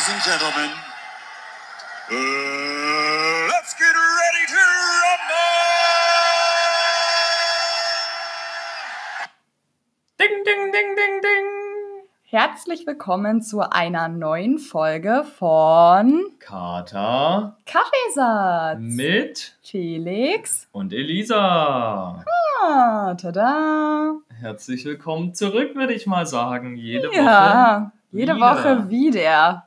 Ladies and gentlemen, uh, let's get ready to rumble! Ding, ding, ding, ding, ding. Herzlich willkommen zu einer neuen Folge von Kater Kaffeesatz. mit Felix. und Elisa. Ah, tada. Herzlich willkommen zurück, würde ich mal sagen. Jede Woche. Ja, jede wieder. Woche wieder.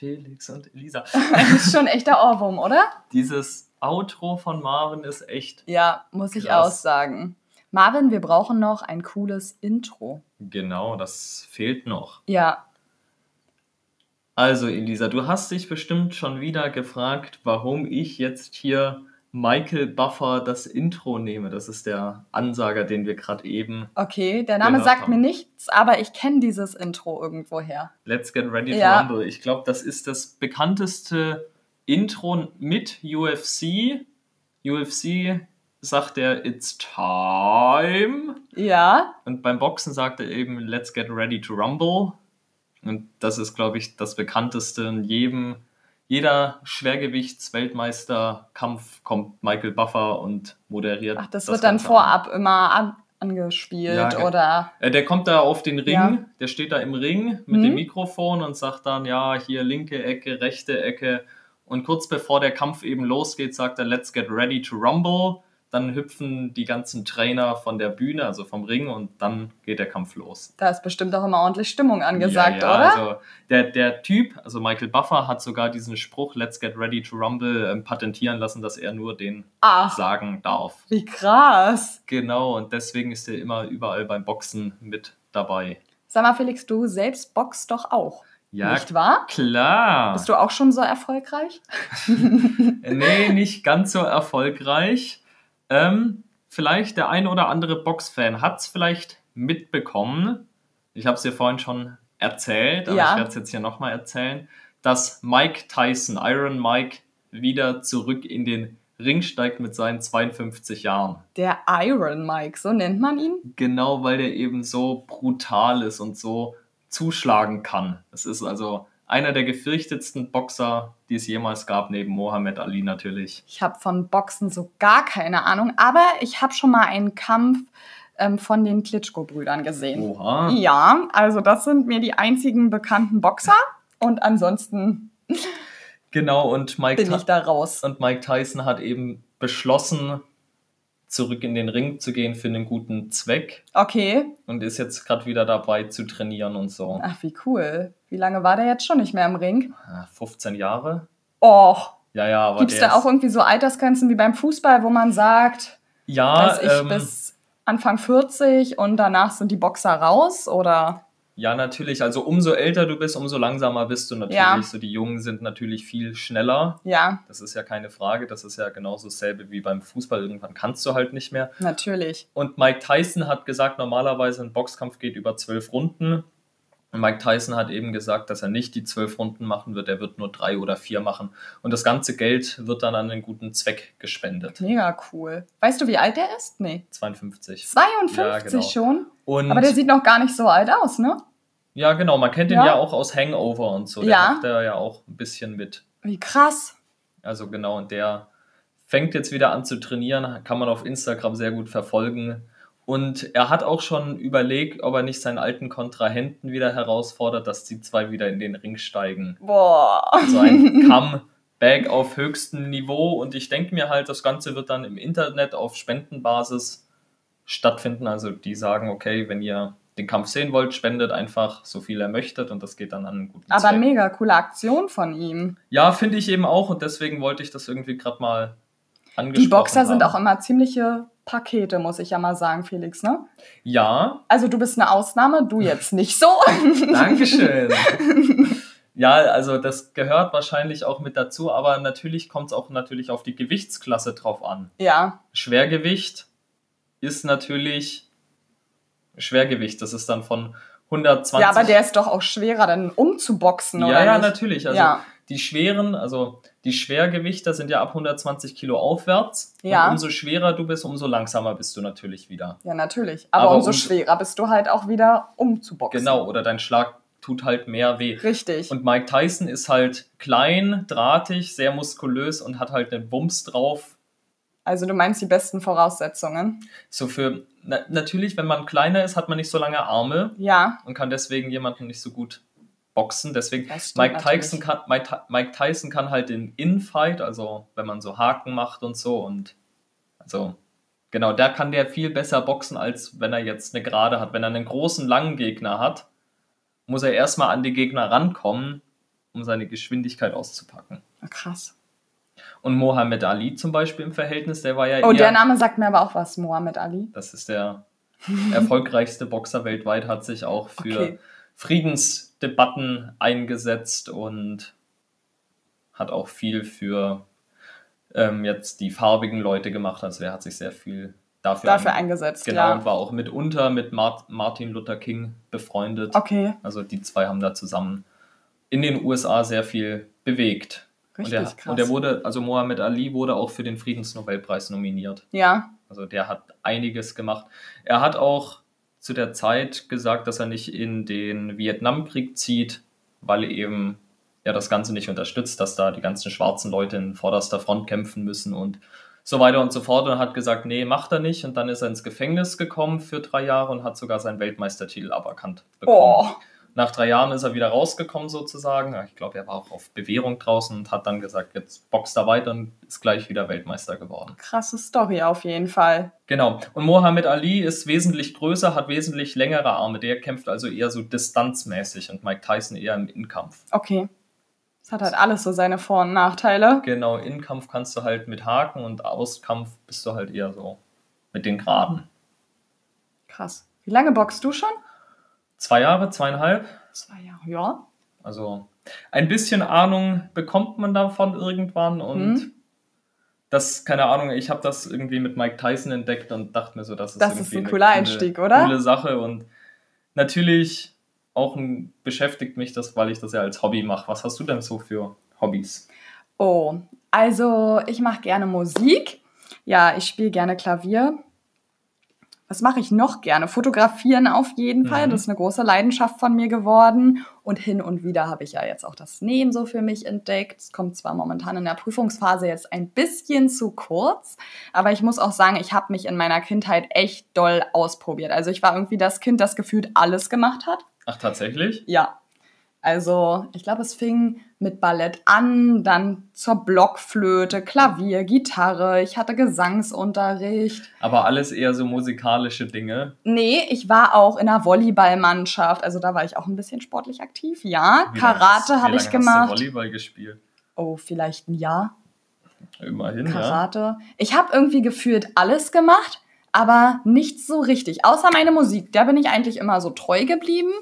Felix und Elisa. Das ist schon ein echter Ohrwurm, oder? Dieses Outro von Marvin ist echt. Ja, muss ich Krass. aussagen. Marvin, wir brauchen noch ein cooles Intro. Genau, das fehlt noch. Ja, Also, Elisa, du hast dich bestimmt schon wieder gefragt, warum ich jetzt hier Michael Buffer das Intro nehme. Das ist der Ansager, den wir gerade eben okay. Der Name sagt haben. mir nichts, aber ich kenne dieses Intro irgendwoher. Let's Get Ready to Ja. Rumble. Ich glaube, das ist das bekannteste Intro mit UFC. UFC sagt er It's time. Ja, Und beim Boxen sagt er eben Let's Get Ready to Rumble. Und das ist, glaube ich, das bekannteste in jedem, jeder Schwergewichtsweltmeisterkampf kommt Michael Buffer und moderiert. ach, das, wird dann Ganze an. vorab immer an, angespielt Ja, ge- oder. Äh, Der kommt da auf den Ring, Ja. der steht da im Ring mit Mhm. dem Mikrofon und sagt dann, ja, hier linke Ecke, rechte Ecke. Und kurz bevor der Kampf eben losgeht, sagt er, let's get ready to rumble. Dann hüpfen die ganzen Trainer von der Bühne, also vom Ring, und dann geht der Kampf los. Da ist bestimmt auch immer ordentlich Stimmung angesagt, ja, ja, oder? Also der, der Typ, also Michael Buffer, hat sogar diesen Spruch, let's get ready to rumble, ähm, patentieren lassen, dass er nur den Ach, sagen darf. wie krass. Genau, und deswegen ist er immer überall beim Boxen mit dabei. Sag mal, Felix, du selbst boxst doch auch. Ja, Nicht wahr? Klar. Bist du auch schon so erfolgreich? Nee, nicht ganz so erfolgreich. Ähm, vielleicht der ein oder andere Boxfan hat es vielleicht mitbekommen. Ich habe es dir vorhin schon erzählt, aber Ja. ich werde es jetzt hier nochmal erzählen, dass Mike Tyson, Iron Mike, wieder zurück in den Ring steigt mit seinen 52 Jahren. Der Iron Mike, so nennt man ihn. Genau, weil der eben so brutal ist und so zuschlagen kann. Es ist also einer der gefürchtetsten Boxer, die es jemals gab, neben Mohammed Ali natürlich. Ich habe von Boxen so gar keine Ahnung, aber ich habe schon mal einen Kampf ähm, von den Klitschko-Brüdern gesehen. Oha. Ja, also das sind mir die einzigen bekannten Boxer und ansonsten Genau, und Mike, bin ich da raus. und Mike Tyson hat eben beschlossen, zurück in den Ring zu gehen für einen guten Zweck Okay, und ist jetzt gerade wieder dabei zu trainieren und so. ach wie cool. Wie lange war der jetzt schon nicht mehr im Ring? Ah, 15 Jahre? Och, Ja, ja, aber gibt es da auch irgendwie so Altersgrenzen wie beim Fußball, wo man sagt, ja, weiß ich, ähm, bis Anfang 40 und danach sind die Boxer raus oder? Ja, natürlich. Also umso älter du bist, umso langsamer bist du natürlich. Ja. So die Jungen sind natürlich viel schneller. Ja, Das ist ja keine Frage. Das ist ja genauso dasselbe wie beim Fußball. Irgendwann kannst du halt nicht mehr. natürlich. Und Mike Tyson hat gesagt, normalerweise ein Boxkampf geht über zwölf Runden. Und Mike Tyson hat eben gesagt, dass er nicht die zwölf Runden machen wird, er wird nur drei oder vier machen. Und das ganze Geld wird dann an einen guten Zweck gespendet. Mega cool. Weißt du, wie alt der ist? Nee. 52. 52 Ja, genau. schon? Und Aber der sieht noch gar nicht so alt aus, ne? Ja, genau, man kennt ihn Ja. ja, auch aus Hangover und so. Der Ja. macht da ja auch ein bisschen mit. Wie krass. Also genau, und der fängt jetzt wieder an zu trainieren, kann man auf Instagram sehr gut verfolgen. Und er hat auch schon überlegt, ob er nicht seinen alten Kontrahenten wieder herausfordert, dass die zwei wieder in den Ring steigen. Boah. So ein Comeback auf höchstem Niveau. Und ich denke mir halt, das Ganze wird dann im Internet auf Spendenbasis stattfinden. Also die sagen, okay, wenn ihr den Kampf sehen wollt, spendet einfach so viel ihr möchtet und das geht dann an einen guten Aber Zweck. mega coole Aktion von ihm. Ja, finde ich eben auch und deswegen wollte ich das irgendwie gerade mal angesprochen Die Boxer sind haben. auch immer ziemliche Pakete, muss ich ja mal sagen, Felix, ne? Ja, Also du bist eine Ausnahme, du jetzt nicht so. Dankeschön. ja, also das gehört wahrscheinlich auch mit dazu, aber natürlich kommt es auch natürlich auf die Gewichtsklasse drauf an. ja, Schwergewicht ist natürlich Schwergewicht. Das ist dann von 120. ja, aber der ist doch auch schwerer, dann umzuboxen, Ja, oder ja, nicht? natürlich. Also Ja. die schweren, also die Schwergewichter sind ja ab 120 Kilo aufwärts. Ja. Und umso schwerer du bist, umso langsamer bist du natürlich wieder. Ja, natürlich. Aber, Aber umso um- schwerer bist du halt auch wieder umzuboxen. Genau, oder dein Schlag tut halt mehr weh. Richtig. Und Mike Tyson ist halt klein, drahtig, sehr muskulös und hat halt einen Wumms drauf. Also du meinst die besten Voraussetzungen? So für, na, natürlich, wenn man kleiner ist, hat man nicht so lange Arme Ja. und kann deswegen jemanden nicht so gut boxen. Deswegen, Mike Tyson, natürlich. kann, Mike, Mike Tyson kann halt den Infight, also wenn man so Haken macht und so und also genau, da kann der viel besser boxen, als wenn er jetzt eine Gerade hat. Wenn er einen großen, langen Gegner hat, muss er erstmal an die Gegner rankommen, um seine Geschwindigkeit auszupacken. Krass. Und Mohammed Ali zum Beispiel im Verhältnis, der war ja Oh, der Name sagt mir aber auch was, Mohammed Ali. das ist der erfolgreichste Boxer weltweit, hat sich auch für Okay. Friedensdebatten eingesetzt und hat auch viel für ähm, jetzt die farbigen Leute gemacht. Also er hat sich sehr viel dafür, Dafür ein- eingesetzt, Genau, ja. und war auch mitunter mit Mart Martin Luther King befreundet. Okay, Also die zwei haben da zusammen in den USA sehr viel bewegt. Richtig und, er, krass. und er wurde, also Mohammed Ali wurde auch für den Friedensnobelpreis nominiert. ja, Also der hat einiges gemacht. Er hat auch zu der Zeit gesagt, dass er nicht in den Vietnamkrieg zieht, weil eben er das Ganze nicht unterstützt, dass da die ganzen schwarzen Leute in vorderster Front kämpfen müssen und so weiter und so fort und hat gesagt, nee, macht er nicht. Und dann ist er ins Gefängnis gekommen für drei Jahre und hat sogar seinen Weltmeistertitel aberkannt bekommen. oh, Nach drei Jahren ist er wieder rausgekommen sozusagen. Ich glaube, er war auch auf Bewährung draußen und hat dann gesagt, jetzt boxt er weiter und ist gleich wieder Weltmeister geworden. krasse Story auf jeden Fall. Genau. Und Mohammed Ali ist wesentlich größer, hat wesentlich längere Arme. Der kämpft also eher so distanzmäßig und Mike Tyson eher im Innenkampf. Okay. Es hat halt alles so seine Vor- und Nachteile. Genau, Innenkampf kannst du halt mit Haken und Auskampf bist du halt eher so mit den Geraden. Krass. Wie lange boxst du schon? Zwei Jahre, zweieinhalb. Zwei Jahre. Ja. Also ein bisschen Ahnung bekommt man davon irgendwann und Mhm. das, keine Ahnung, ich habe das irgendwie mit Mike Tyson entdeckt und dachte mir so, das ist Das irgendwie ist ein eine cooler coole- Einstieg, oder? Coole Sache und natürlich auch ein, beschäftigt mich das, weil ich das ja als Hobby mache. Was hast du denn so für Hobbys? Oh, also ich mache gerne Musik. Ja, ich spiele gerne Klavier. Was mache ich noch gerne? Fotografieren auf jeden Fall. Mhm. Das ist eine große Leidenschaft von mir geworden. Und hin und wieder habe ich ja jetzt auch das Nähen so für mich entdeckt. Es kommt zwar momentan in der Prüfungsphase jetzt ein bisschen zu kurz, aber ich muss auch sagen, ich habe mich in meiner Kindheit echt doll ausprobiert. Also ich war irgendwie das Kind, das gefühlt alles gemacht hat. Ach, tatsächlich? Ja. Also, ich glaube, es fing mit Ballett an, dann zur Blockflöte, Klavier, Gitarre. Ich hatte Gesangsunterricht. Aber alles eher so musikalische Dinge. Nee, ich war auch in einer Volleyballmannschaft. Also, da war ich auch ein bisschen sportlich aktiv. Ja, Wie Karate habe ich lange Hast du gemacht. Volleyball gespielt. Oh, vielleicht ein Jahr. Immerhin, ja. Karate. Ich habe irgendwie gefühlt alles gemacht, aber nichts so richtig. Außer meine Musik. Da bin ich eigentlich immer so treu geblieben.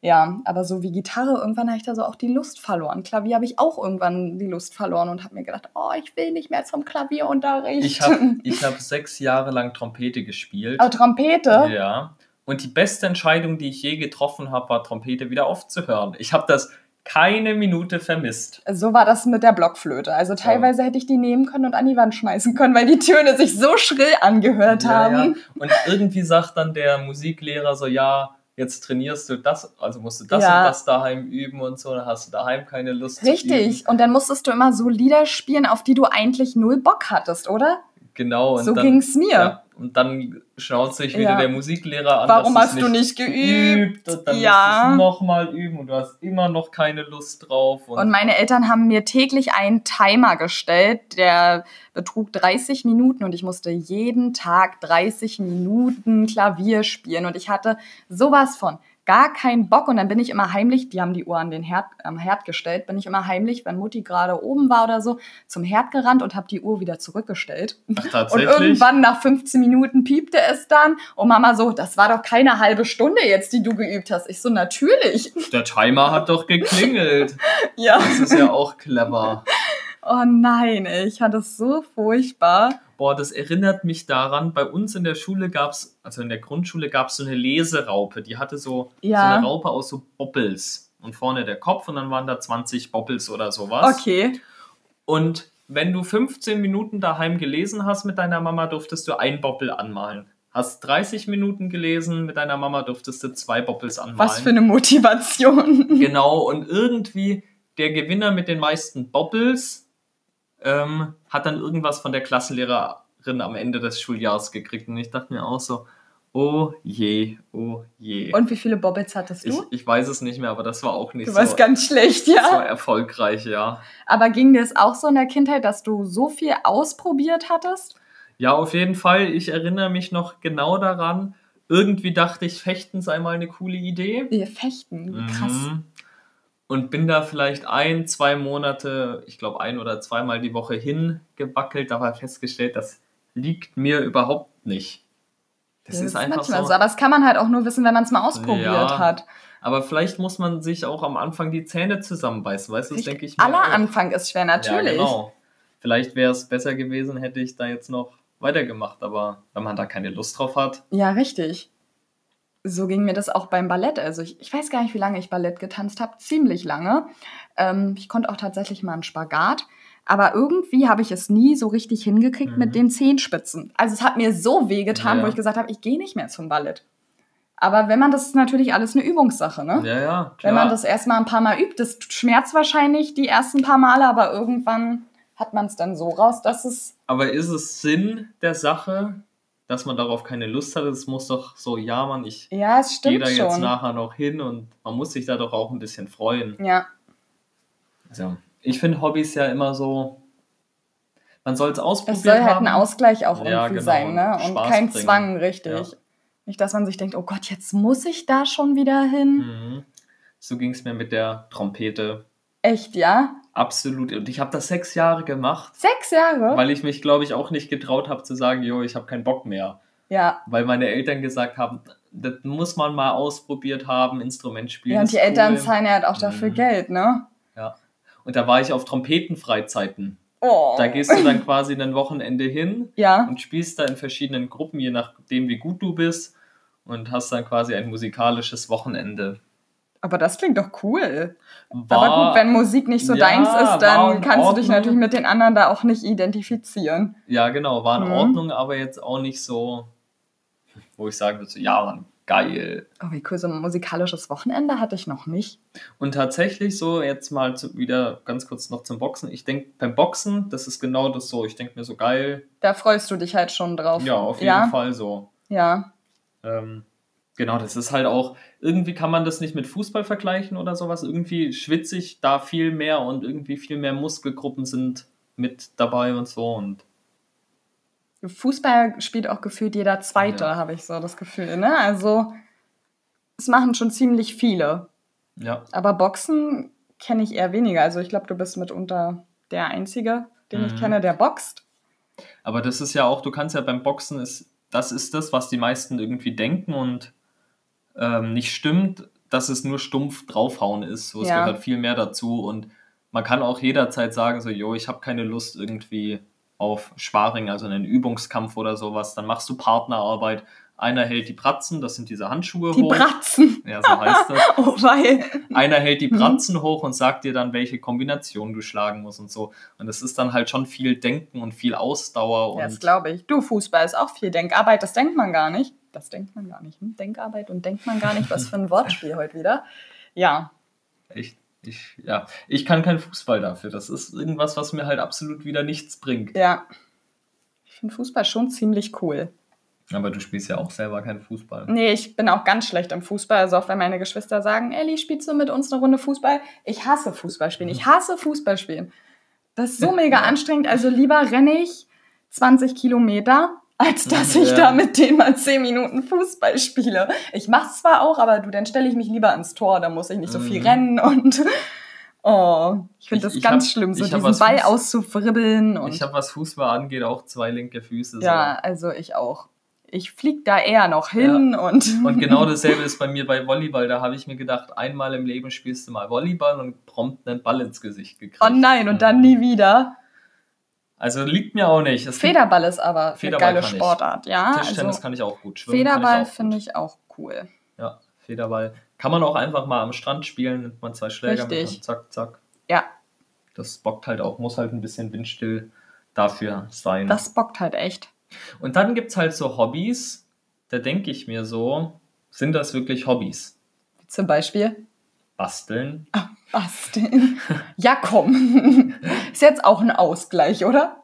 Ja, aber so wie Gitarre, irgendwann habe ich da so auch die Lust verloren. Klavier habe ich auch irgendwann die Lust verloren und habe mir gedacht, oh, ich will nicht mehr zum Klavierunterricht. Ich habe ich hab sechs Jahre lang Trompete gespielt. Aber Trompete? Ja. Und die beste Entscheidung, die ich je getroffen habe, war Trompete wieder aufzuhören. Ich habe das keine Minute vermisst. So war das mit der Blockflöte. Also teilweise hätte ich die nehmen können und an die Wand schmeißen können, weil die Töne sich so schrill angehört Ja, haben. ja. Und irgendwie sagt dann der Musiklehrer so, ja, jetzt trainierst du das, also musst du das Ja. und das daheim üben und so, dann hast du daheim keine Lust. Richtig. Und dann musstest du immer so Lieder spielen, auf die du eigentlich null Bock hattest, oder? Genau. Und so dann, ging's mir. Ja, und dann schaut sich wieder Ja. der Musiklehrer an. Warum hast du nicht geübt? Und dann Ja. musst du es nochmal üben und du hast immer noch keine Lust drauf. Und, Und meine Eltern haben mir täglich einen Timer gestellt, der betrug 30 Minuten und ich musste jeden Tag 30 Minuten Klavier spielen und ich hatte sowas von gar keinen Bock und dann bin ich immer heimlich, die haben die Uhr an den Herd, am Herd gestellt, bin ich immer heimlich, wenn Mutti gerade oben war oder so, zum Herd gerannt und habe die Uhr wieder zurückgestellt. Ach, Und tatsächlich. irgendwann nach 15 Minuten piepte es dann und Mama so, das war doch keine halbe Stunde jetzt, die du geübt hast. Ich so, natürlich. Der Timer hat doch geklingelt. Ja. Das ist ja auch clever. Oh nein, ey, ich fand das so furchtbar. Boah, das erinnert mich daran, bei uns in der Schule gab es, also in der Grundschule gab es so eine Leseraupe, die hatte so, Ja. so eine Raupe aus so Boppels. Und vorne der Kopf und dann waren da 20 Boppels oder sowas. Okay. Und wenn du 15 Minuten daheim gelesen hast mit deiner Mama, durftest du ein Boppel anmalen. hast 30 Minuten gelesen, mit deiner Mama durftest du zwei Boppels anmalen. Was für eine Motivation. Genau, und irgendwie der Gewinner mit den meisten Boppels ähm, hat dann irgendwas von der Klassenlehrerin am Ende des Schuljahres gekriegt. Und ich dachte mir auch so, oh je, oh je. Und wie viele Bobbles hattest ich, du? ich weiß es nicht mehr, aber das war auch nicht Du so, warst ganz schlecht, so ja. erfolgreich, ja. Aber ging dir es auch so in der Kindheit, dass du so viel ausprobiert hattest? Ja, auf jeden Fall. Ich erinnere mich noch genau daran. Irgendwie dachte ich, Fechten sei mal eine coole Idee. Wir fechten. Krass. Mhm. Und bin da vielleicht ein, zwei Monate, ich glaube ein oder zweimal die Woche hingewackelt, aber festgestellt, das liegt mir überhaupt nicht. Das, ist einfach manchmal so. so. Aber das kann man halt auch nur wissen, wenn man es mal ausprobiert Ja, hat. Aber vielleicht muss man sich auch am Anfang die Zähne zusammenbeißen, weißt du? Das denke ich mir. Aller auch. Anfang ist schwer, natürlich. Ja, genau. Vielleicht wäre es besser gewesen, hätte ich da jetzt noch weitergemacht, aber wenn man da keine Lust drauf hat, Ja, richtig. So ging mir das auch beim Ballett. Also ich, ich weiß gar nicht, wie lange ich Ballett getanzt habe. Ziemlich lange. Ähm, ich konnte auch tatsächlich mal einen Spagat. Aber irgendwie habe ich es nie so richtig hingekriegt Mhm. mit den Zehenspitzen. Also es hat mir so wehgetan, Ja. wo ich gesagt habe, ich gehe nicht mehr zum Ballett. Aber wenn man das ist natürlich alles eine Übungssache, ne? ja, ja, klar. Wenn man das erstmal ein paar Mal übt, das schmerzt wahrscheinlich die ersten paar Male, aber irgendwann hat man es dann so raus, dass es Aber ist es Sinn der Sache, dass man darauf keine Lust hat? Es muss doch so, ja, Mann, ich ja, gehe da jetzt schon. nachher noch hin und man muss sich da doch auch ein bisschen freuen. Ja, Also, ich finde Hobbys ja immer so, man soll es ausprobieren. es soll halt haben. ein Ausgleich auch Ja, irgendwie genau, sein, ne? und Und Spaß kein bringen. Zwang, richtig. Ja. Nicht, dass man sich denkt, oh Gott, jetzt muss ich da schon wieder hin. Mhm. So ging es mir mit der Trompete. Echt, ja? Absolut. Und ich habe das sechs Jahre gemacht, Sechs Jahre? weil ich mich, glaube ich, auch nicht getraut habe zu sagen, jo, ich habe keinen Bock mehr. ja. Weil meine Eltern gesagt haben, das muss man mal ausprobiert haben, Instrument spielen. Ja, und die Eltern cool. zahlen ja halt auch dafür Mhm. Geld, ne? Ja. Und da war ich auf Trompetenfreizeiten. Oh. Da gehst du dann quasi ein Wochenende hin Ja. und spielst da in verschiedenen Gruppen, je nachdem, wie gut du bist. Und hast dann quasi ein musikalisches Wochenende. Aber das klingt doch cool. War, Aber gut, wenn Musik nicht so Ja, deins ist, dann kannst du dich Ordnung. natürlich mit den anderen da auch nicht identifizieren. Ja, genau, war in Mhm. Ordnung, aber jetzt auch nicht so, wo ich sagen würde, so, ja, Mann, geil. Oh, wie cool, so ein musikalisches Wochenende hatte ich noch nicht. Und tatsächlich so, jetzt mal zu, wieder ganz kurz noch zum Boxen. Ich denke, beim Boxen, das ist genau das so. Ich denke mir so, geil. Da freust du dich halt schon drauf. Ja, auf jeden ja? Fall so. Ja. Ähm, genau, das ist halt auch, irgendwie kann man das nicht mit Fußball vergleichen oder sowas. Irgendwie schwitze ich da viel mehr und irgendwie viel mehr Muskelgruppen sind mit dabei und so. Und Fußball spielt auch gefühlt jeder Zweite, Ja. habe ich so das Gefühl. Ne? Also, es machen schon ziemlich viele. ja, Aber Boxen kenne ich eher weniger. Also, ich glaube, du bist mitunter der Einzige, den ich Mhm. kenne, der boxt. aber das ist ja auch, du kannst ja beim Boxen, ist, das ist das, was die meisten irgendwie denken und ähm, nicht stimmt, dass es nur stumpf draufhauen ist. So, es Ja. gehört viel mehr dazu und man kann auch jederzeit sagen, so, jo, ich habe keine Lust irgendwie auf Sparring, also einen Übungskampf oder sowas. Dann machst du Partnerarbeit. Einer hält die Pratzen, das sind diese Handschuhe Die hoch. Bratzen. ja, so heißt das. Oh, weil. Einer hält die Mhm. Pratzen hoch und sagt dir dann, welche Kombination du schlagen musst und so. Und das ist dann halt schon viel Denken und viel Ausdauer. Ja, das Und glaube ich. Du, Fußball ist auch viel Denkarbeit. Das denkt man gar nicht. Das denkt man gar nicht. Hm? Denkarbeit und denkt man gar nicht. Was für ein Wortspiel heute wieder. Ja. echt, ich, ja, ich kann kein Fußball dafür. Das ist irgendwas, was mir halt absolut wieder nichts bringt. Ja. Ich finde Fußball schon ziemlich cool. Aber du spielst ja auch selber keinen Fußball. Nee, ich bin auch ganz schlecht im Fußball. Also auch wenn meine Geschwister sagen, Elli, spielst du mit uns eine Runde Fußball? Ich hasse Fußball spielen. Ich hasse Fußball spielen. Das ist so mega anstrengend. Also lieber renne ich 20 Kilometer, als dass ich Ja. da mit denen mal 10 Minuten Fußball spiele. Ich mach's zwar auch, aber du, dann stelle ich mich lieber ans Tor. Da muss ich nicht so viel Mhm. rennen und oh, ich finde das ich ganz hab- schlimm, so diesen Ball Fuß- auszufribbeln und Ich habe, was Fußball angeht, auch zwei linke Füße. ja, also ich auch. Ich flieg da eher noch hin und So. Und genau dasselbe ist bei mir bei Volleyball. Da habe ich mir gedacht, einmal im Leben spielst du mal Volleyball und prompt einen Ball ins Gesicht gekriegt. Oh nein, und dann Mhm. nie wieder. Also liegt mir auch nicht. Es gibt- Federball ist aber eine Federball geile kann ich. Sportart, ja. Tischtennis Also kann ich auch gut. Schwimmen Federball finde ich auch cool. Ja, Federball. Kann man auch einfach mal am Strand spielen, nimmt man zwei Schläger mit Richtig. und zack, zack. Ja, Das bockt halt auch, muss halt ein bisschen windstill dafür sein. das bockt halt echt. und dann gibt es halt so Hobbys, da denke ich mir so, sind das wirklich Hobbys? Zum Beispiel Basteln? Basteln. Ja, komm. Ist jetzt auch ein Ausgleich, oder?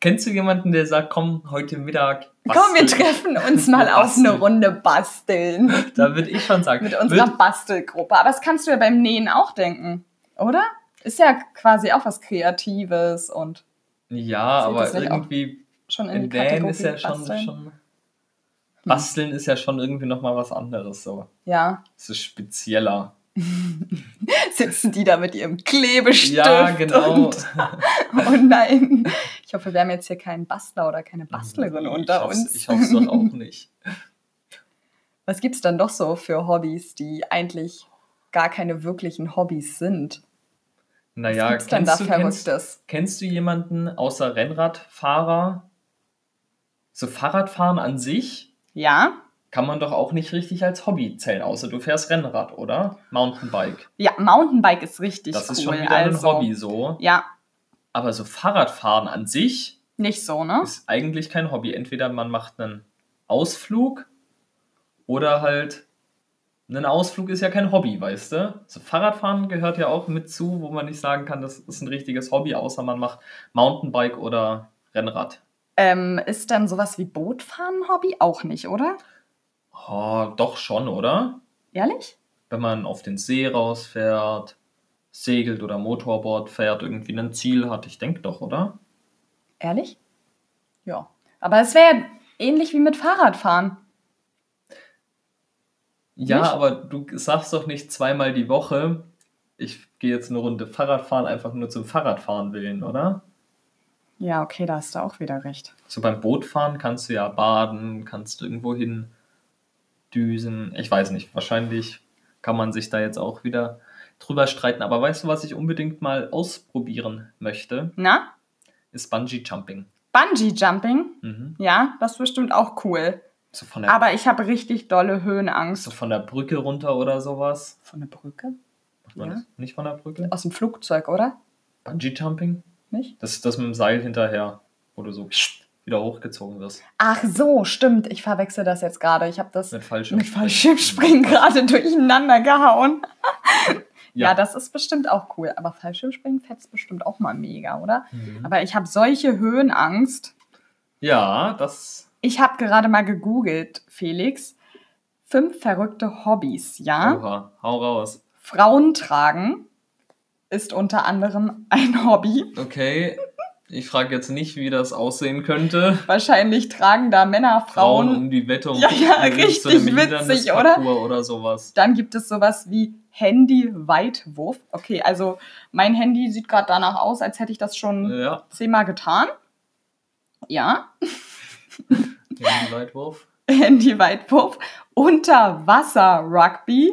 Kennst du jemanden, der sagt, komm, heute Mittag Komm, wir basteln? treffen uns mal auf eine basteln. Runde basteln. Da würde ich schon sagen. Mit unserer Würd- Bastelgruppe. Aber das kannst du ja beim Nähen auch denken, oder? Ist ja quasi auch was Kreatives und ja, aber irgendwie schon in die Nähen ist ja schon, Basteln. schon. Basteln ist ja schon irgendwie nochmal was anderes. So. Ja, Es ist spezieller. sitzen die da mit ihrem Klebestift. Ja, genau. Und, oh nein. Ich hoffe, wir haben jetzt hier keinen Bastler oder keine Bastlerin unter ich uns. Ich hoffe es doch auch nicht. Was gibt's dann doch so für Hobbys, die eigentlich gar keine wirklichen Hobbys sind? Naja, Was gibt's denn da kennst du, kennst, kennst du jemanden außer Rennradfahrer? So Fahrradfahren an sich Ja? Kann man doch auch nicht richtig als Hobby zählen, außer du fährst Rennrad, oder? Mountainbike. Ja, Mountainbike ist richtig Das cool. ist schon wieder also, ein Hobby so. Ja, Aber so Fahrradfahren an sich nicht so, ne? ist eigentlich kein Hobby. Entweder man macht einen Ausflug oder halt ein Ausflug ist ja kein Hobby, weißt du? So Fahrradfahren gehört ja auch mit zu, wo man nicht sagen kann, das ist ein richtiges Hobby, außer man macht Mountainbike oder Rennrad. Ähm, ist dann sowas wie Bootfahren ein Hobby? Auch nicht, oder? Oh, doch schon, oder? Ehrlich? Wenn man auf den See rausfährt, segelt oder Motorboard fährt, irgendwie ein Ziel hat, ich denke doch, oder? Ehrlich? Ja. Aber es wäre ähnlich wie mit Fahrradfahren. Ja, Nicht? aber du sagst doch nicht zweimal die Woche, ich gehe jetzt eine Runde Fahrradfahren, einfach nur zum Fahrradfahren willen, oder? Ja, okay, da hast du auch wieder recht. So beim Bootfahren kannst du ja baden, kannst du irgendwo hin düsen. Ich weiß nicht, wahrscheinlich kann man sich da jetzt auch wieder drüber streiten. Aber weißt du, was ich unbedingt mal ausprobieren möchte? Na? Ist Bungee Jumping. Bungee Jumping? Mhm. Ja, das ist bestimmt auch cool. So Aber ich habe richtig dolle so Höhenangst. von der Brücke runter oder sowas. Von der Brücke? Macht man Ja. das nicht von der Brücke? Aus dem Flugzeug, oder? Bungee Jumping? Nicht? Das ist das mit dem Seil hinterher, wo du so wieder hochgezogen wirst. Ach so, stimmt. Ich verwechsel das jetzt gerade. Ich habe das Mit Fallschirmspringen. gerade durcheinander gehauen. Ja. Ja. das ist bestimmt auch cool. Aber Fallschirmspringen fetzt bestimmt auch mal mega, oder? Mhm. Aber ich habe solche Höhenangst. Ja, das. Ich habe gerade mal gegoogelt, Felix. Fünf verrückte Hobbys, ja? Oha, hau raus. Frauen tragen ist unter anderem ein Hobby. Okay, ich frage jetzt nicht, wie das aussehen könnte. Wahrscheinlich tragen da Männer, Frauen Frauen. um die Wette und Ja, ja, richtig witzig, Hindernisparcours oder sowas. Dann gibt es sowas wie Handy-Weitwurf. Okay, also mein Handy sieht gerade danach aus, als hätte ich das schon Ja, zehnmal getan. Ja, Handyweitwurf. Handy-Weitwurf. Unterwasser-Rugby.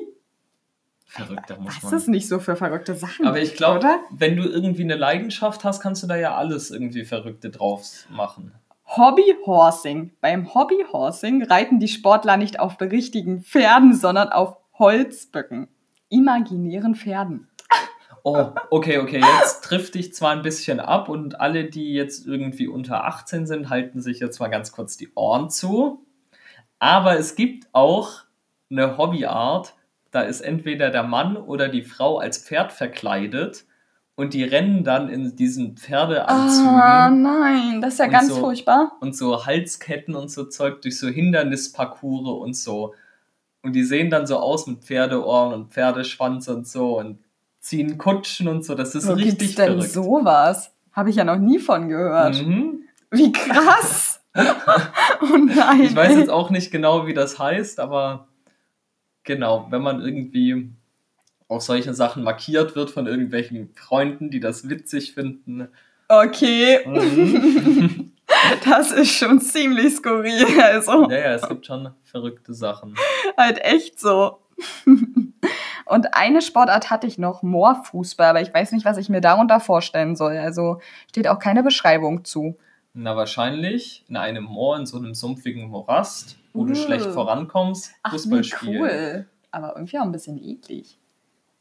Verrückt, da muss man. ist nicht so für verrückte Sachen? Aber ich glaube, wenn du irgendwie eine Leidenschaft hast, kannst du da ja alles irgendwie Verrückte drauf machen. Hobbyhorsing. Beim Hobbyhorsing reiten die Sportler nicht auf richtigen Pferden, sondern auf Holzböcken. Imaginären Pferden. Oh, okay, okay, jetzt trifft dich zwar ein bisschen ab und alle, die jetzt irgendwie unter 18 sind, halten sich jetzt mal ganz kurz die Ohren zu. Aber es gibt auch eine Hobbyart, da ist entweder der Mann oder die Frau als Pferd verkleidet und die rennen dann in diesen Pferdeanzügen Ah, nein, das ist ja ganz so- furchtbar. und so Halsketten und so Zeug durch so Hindernisparcours und so. Und die sehen dann so aus mit Pferdeohren und Pferdeschwanz und so und ziehen Kutschen und so. Das ist Wo richtig gibt's denn verrückt. sowas? Habe ich ja noch nie von gehört. Mhm. Wie krass! oh nein. Ich weiß jetzt auch nicht genau, wie das heißt, aber genau, wenn man irgendwie auf solche Sachen markiert wird von irgendwelchen Freunden, die das witzig finden. Okay, Mhm. das ist schon ziemlich skurril. Also ja, ja, es gibt schon verrückte Sachen. halt echt so. Und eine Sportart hatte ich noch, Moorfußball, aber ich weiß nicht, was ich mir darunter vorstellen soll. Also steht auch keine Beschreibung zu. Na, wahrscheinlich in einem Moor, in so einem sumpfigen Morast, wo du schlecht vorankommst, Ach, Fußball wie spielen. cool. Aber irgendwie auch ein bisschen eklig.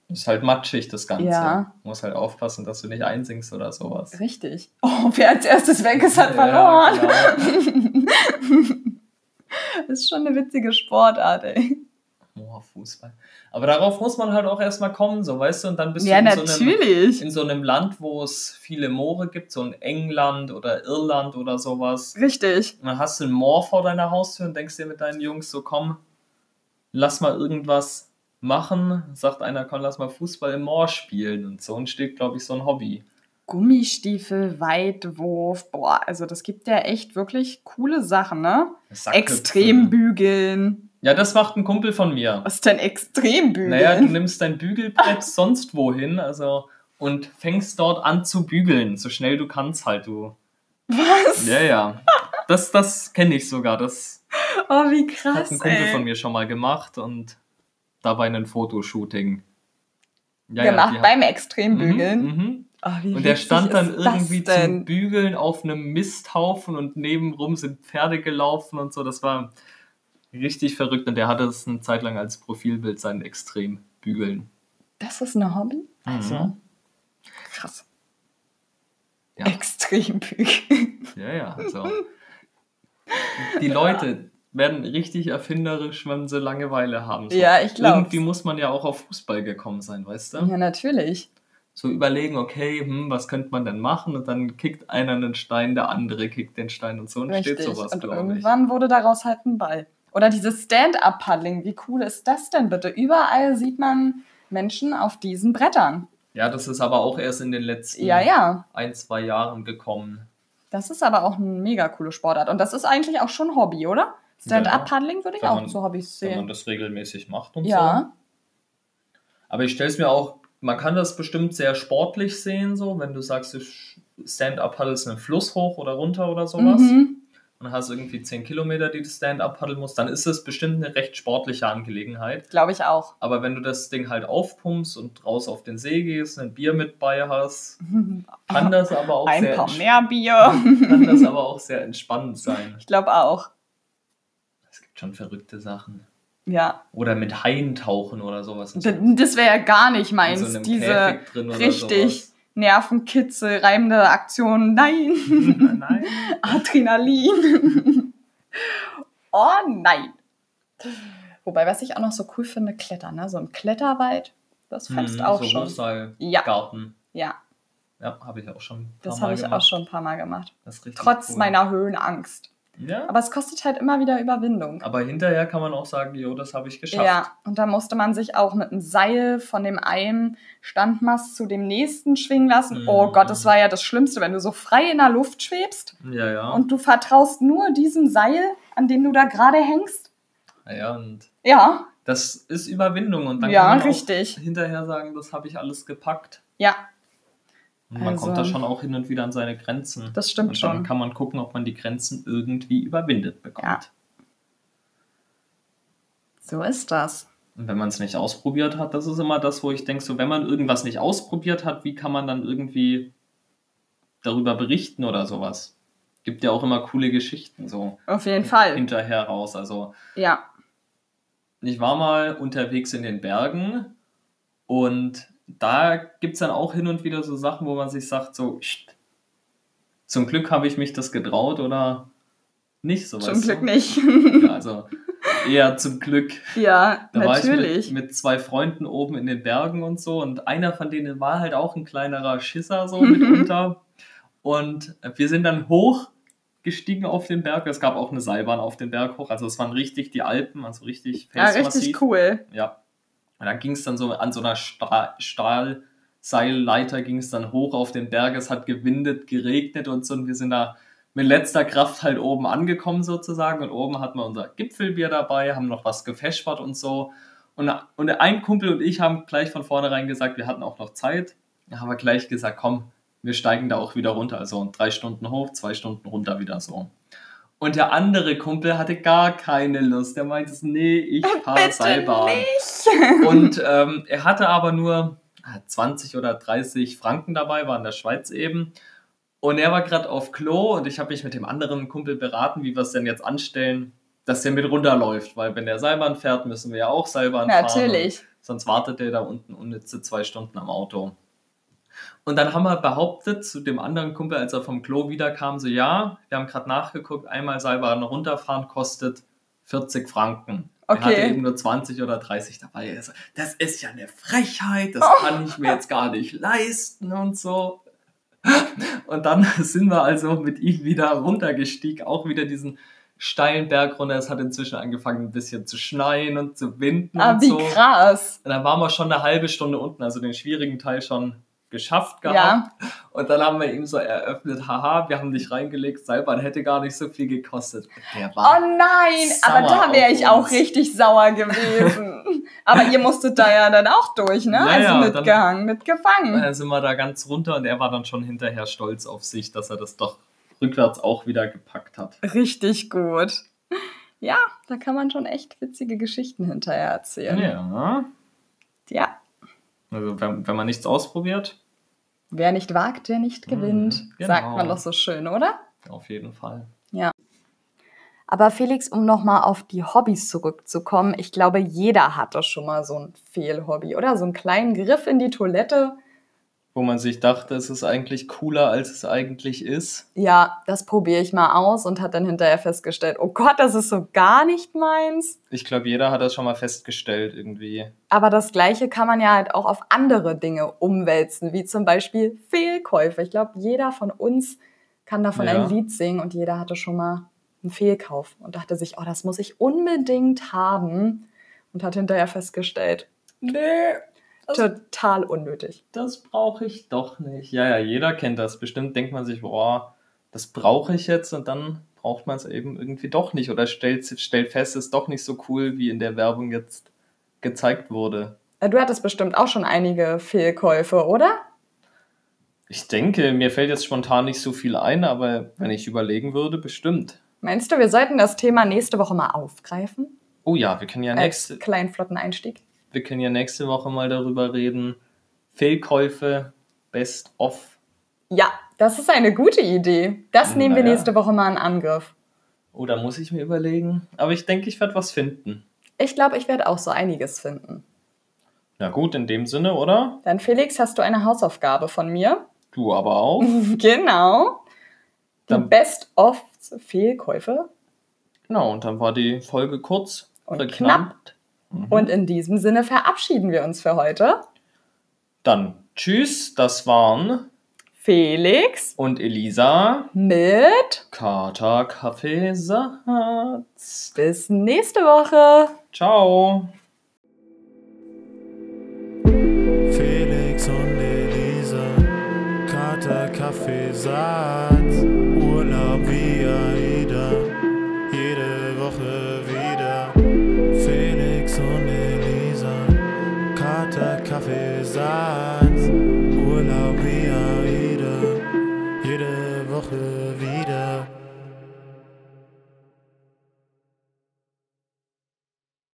Ist halt matschig, das Ganze. Ja. Du musst halt aufpassen, dass du nicht einsinkst oder sowas. Richtig. Oh, wer als erstes weg ist, hat Ja, verloren. genau. ist schon eine witzige Sportart, ey. Boah, Fußball. Aber darauf muss man halt auch erstmal kommen, so weißt du, und dann bist Ja, du in so, einem, natürlich. in so einem Land, wo es viele Moore gibt, so in England oder Irland oder sowas. Richtig. Und dann hast du ein Moor vor deiner Haustür und denkst dir mit deinen Jungs so, komm, lass mal irgendwas machen. Sagt einer, komm, lass mal Fußball im Moor spielen. Und so entsteht, glaube ich, so ein Hobby. Gummistiefel, Weitwurf, boah, also das gibt ja echt wirklich coole Sachen, ne? Extrembügeln. Ja, das macht ein Kumpel von mir. Was ist denn Extrembügeln? Naja, du nimmst dein Bügelbrett sonst wohin, also und fängst dort an zu bügeln, so schnell du kannst halt, du. Was? Ja, ja. Das, das kenne ich sogar. Das Oh, wie hat krass, ein Kumpel ey. von mir schon mal gemacht und dabei ein Fotoshooting. Ja, Gemacht haben- beim Extrembügeln. Mhm, mhm. Oh, Und der stand dann irgendwie zum? Bügeln auf einem Misthaufen und nebenrum sind Pferde gelaufen und so. Das war richtig verrückt und der hatte es eine Zeit lang als Profilbild sein Extrem bügeln. Das ist eine Hobby? Also, Mhm. krass. Ja. Extrembügeln. Ja, ja, also. Die Leute werden richtig erfinderisch, wenn sie Langeweile haben. So. Ja, ich glaub's. Irgendwie muss man ja auch auf Fußball gekommen sein, weißt du? Ja, natürlich. So überlegen, okay, hm, was könnte man denn machen? Und dann kickt einer einen Stein, der andere kickt den Stein und so entsteht Richtig. sowas, Und glaube ich. irgendwann wurde daraus halt ein Ball. Oder dieses Stand-Up-Paddling. Wie cool ist das denn bitte? Überall sieht man Menschen auf diesen Brettern. Ja, das ist aber auch erst in den letzten Ja, ja. ein, zwei Jahren gekommen. Das ist aber auch eine mega coole Sportart. Und das ist eigentlich auch schon Hobby, oder? Stand-Up-Paddling würde ich Wenn auch man- zu Hobbys Wenn man sehen. das regelmäßig macht und so. Ja, Aber ich stelle es mir auch, man kann das bestimmt sehr sportlich sehen, so, wenn du sagst, du Stand-up paddelst einen Fluss hoch oder runter oder sowas mhm. Und hast irgendwie 10 Kilometer, die du Stand-up paddeln musst, dann ist es bestimmt eine recht sportliche Angelegenheit. glaube ich auch. Aber wenn du das Ding halt aufpumpst und raus auf den See gehst, ein Bier mit bei hast, kann das aber auch Ein sehr paar mehr Bier. kann das aber auch sehr entspannend sein. Ich glaube auch. Es gibt schon verrückte Sachen. Ja. Oder mit Haien tauchen oder sowas. In Das wäre ja gar nicht in meins. so einem Diese Käfig drin oder richtig sowas. Nervenkitzel, reibende Aktion. Nein. Nein. Adrenalin. oh nein. Wobei, was ich auch noch so cool finde, Klettern, ne? So ein Kletterwald, das fetzt Mhm, auch so schon. Ja. Hochseilgarten. Ja, Ja, habe ich auch schon. ein das habe ich auch schon ein paar Mal gemacht. Das ist richtig Trotz cool. meiner Höhenangst. Ja, Aber es kostet halt immer wieder Überwindung. aber hinterher kann man auch sagen, jo, das habe ich geschafft. Ja, und da musste man sich auch mit einem Seil von dem einen Standmast zu dem nächsten schwingen lassen. Mhm. Oh Gott, das war ja das Schlimmste, wenn du so frei in der Luft schwebst ja. ja. und du vertraust nur diesem Seil, an dem du da gerade hängst. ja, und Ja, das ist Überwindung und dann Ja, kann man richtig. auch hinterher sagen, das habe ich alles gepackt. ja, man Also- kommt da schon auch hin und wieder an seine Grenzen. das stimmt und dann schon. kann man gucken, ob man die Grenzen irgendwie überwindet bekommt. Ja. So ist das. Und wenn man es nicht ausprobiert hat, das ist immer das, wo ich denke, so wenn man irgendwas nicht ausprobiert hat, wie kann man dann irgendwie darüber berichten oder sowas? Gibt ja auch immer coole Geschichten so Auf jeden Fall. hinterher raus. Also Ja. ich war mal unterwegs in den Bergen und da gibt es dann auch hin und wieder so Sachen, wo man sich sagt, so "Scht, zum Glück habe ich mich das getraut oder nicht so. Zum Glück du? nicht. Ja, also eher zum Glück. ja, Da war ich natürlich. mit, mit zwei Freunden oben in den Bergen und so und einer von denen war halt auch ein kleinerer Schisser so mitunter. Und wir sind dann hochgestiegen auf den Berg. Es gab auch eine Seilbahn auf den Berg hoch. Also es waren richtig die Alpen, also richtig ja, felsmassiv. richtig cool. Ja. Und dann ging es dann so an so einer Sta Stahlseilleiter ging es dann hoch auf den Berg. Es hat gewindet, geregnet und so. Und wir sind da mit letzter Kraft halt oben angekommen sozusagen. Und oben hatten wir unser Gipfelbier dabei, haben noch was gefeschbert und so. Und, und ein Kumpel und ich haben gleich von vornherein gesagt, wir hatten auch noch Zeit. Da haben wir gleich gesagt, komm, wir steigen da auch wieder runter. Also drei Stunden hoch, zwei Stunden runter wieder so. Und der andere Kumpel hatte gar keine Lust. Der meinte, nee, ich fahre Seilbahn. nicht. Und ähm, er hatte aber nur ah, 20 oder 30 Franken dabei, war in der Schweiz eben. Und er war gerade auf Klo und ich habe mich mit dem anderen Kumpel beraten, wie wir es denn jetzt anstellen, dass der mit runterläuft. Weil wenn der Seilbahn fährt, müssen wir ja auch Seilbahn fahren. Natürlich. Sonst wartet der da unten unnütze zwei Stunden am Auto. Und dann haben wir behauptet zu dem anderen Kumpel, als er vom Klo wiederkam, so ja, wir haben gerade nachgeguckt, einmal Seilbahn runterfahren kostet 40 Franken. Er Okay. hatte eben nur 20 oder 30 dabei. Er so, das ist ja eine Frechheit, das Oh. kann ich mir jetzt gar nicht leisten und so. Und dann sind wir also mit ihm wieder runtergestiegen, auch wieder diesen steilen Berg runter. Es hat inzwischen angefangen, ein bisschen zu schneien und zu winden Ah, und wie so. krass. Und dann waren wir schon eine halbe Stunde unten, also den schwierigen Teil schon geschafft gehabt. Ja. Und dann haben wir ihm so eröffnet, haha, wir haben dich reingelegt, Seilbahn hätte gar nicht so viel gekostet. Der Oh war nein, aber da wäre ich auch richtig sauer gewesen. aber ihr musstet da ja dann auch durch, ne? Ja, also mitgehangen, mitgefangen. Dann sind wir da ganz runter und er war dann schon hinterher stolz auf sich, dass er das doch rückwärts auch wieder gepackt hat. Richtig gut. Ja, da kann man schon echt witzige Geschichten hinterher erzählen. Ja. ja. Also wenn, wenn man nichts ausprobiert, Wer nicht wagt, der nicht gewinnt, Mhm, genau. sagt man doch so schön, oder? auf jeden Fall. Aber Felix, um nochmal auf die Hobbys zurückzukommen, ich glaube, jeder hatte schon mal so ein Fehlhobby, oder? So einen kleinen Griff in die Toilette. Wo man sich dachte, es ist eigentlich cooler, als es eigentlich ist. Ja, das probiere ich mal aus und hat dann hinterher festgestellt, oh Gott, das ist so gar nicht meins. Ich glaube, jeder hat das schon mal festgestellt irgendwie. Aber das Gleiche kann man ja halt auch auf andere Dinge umwälzen, wie zum Beispiel Fehlkäufe. Ich glaube, jeder von uns kann davon Ja. ein Lied singen und jeder hatte schon mal einen Fehlkauf und dachte sich, oh, das muss ich unbedingt haben und hat hinterher festgestellt, Nee, das, total unnötig. das brauche ich doch nicht. Ja, ja, jeder kennt das. Bestimmt denkt man sich, boah, das brauche ich jetzt und dann braucht man es eben irgendwie doch nicht oder stellt, stellt fest, es ist doch nicht so cool, wie in der Werbung jetzt gezeigt wurde. Äh, Du hattest bestimmt auch schon einige Fehlkäufe, oder? Ich denke, mir fällt jetzt spontan nicht so viel ein, aber wenn ich überlegen würde, bestimmt. Meinst du, wir sollten das Thema nächste Woche mal aufgreifen? Oh ja, wir können ja nächste, Als kleinen flotten Einstieg. Wir können ja nächste Woche mal darüber reden. Fehlkäufe, Best of. Ja, das ist eine gute Idee. Das nehmen wir Naja. nächste Woche mal in Angriff. Oder muss ich mir überlegen? Aber ich denke, ich werde was finden. Ich glaube, ich werde auch so einiges finden. Na gut, in dem Sinne, oder? Dann, Felix, hast du eine Hausaufgabe von mir? Du aber auch. genau. Die Dann- Best of Fehlkäufe. Genau, und dann war die Folge kurz Und prägnant. Mhm. Und in diesem Sinne verabschieden wir uns für heute. Dann tschüss, das waren Felix und Elisa, mit Kater Kaffee Satz. bis nächste Woche. Ciao. Felix und Elisa, Kater, Kaffee, Satz,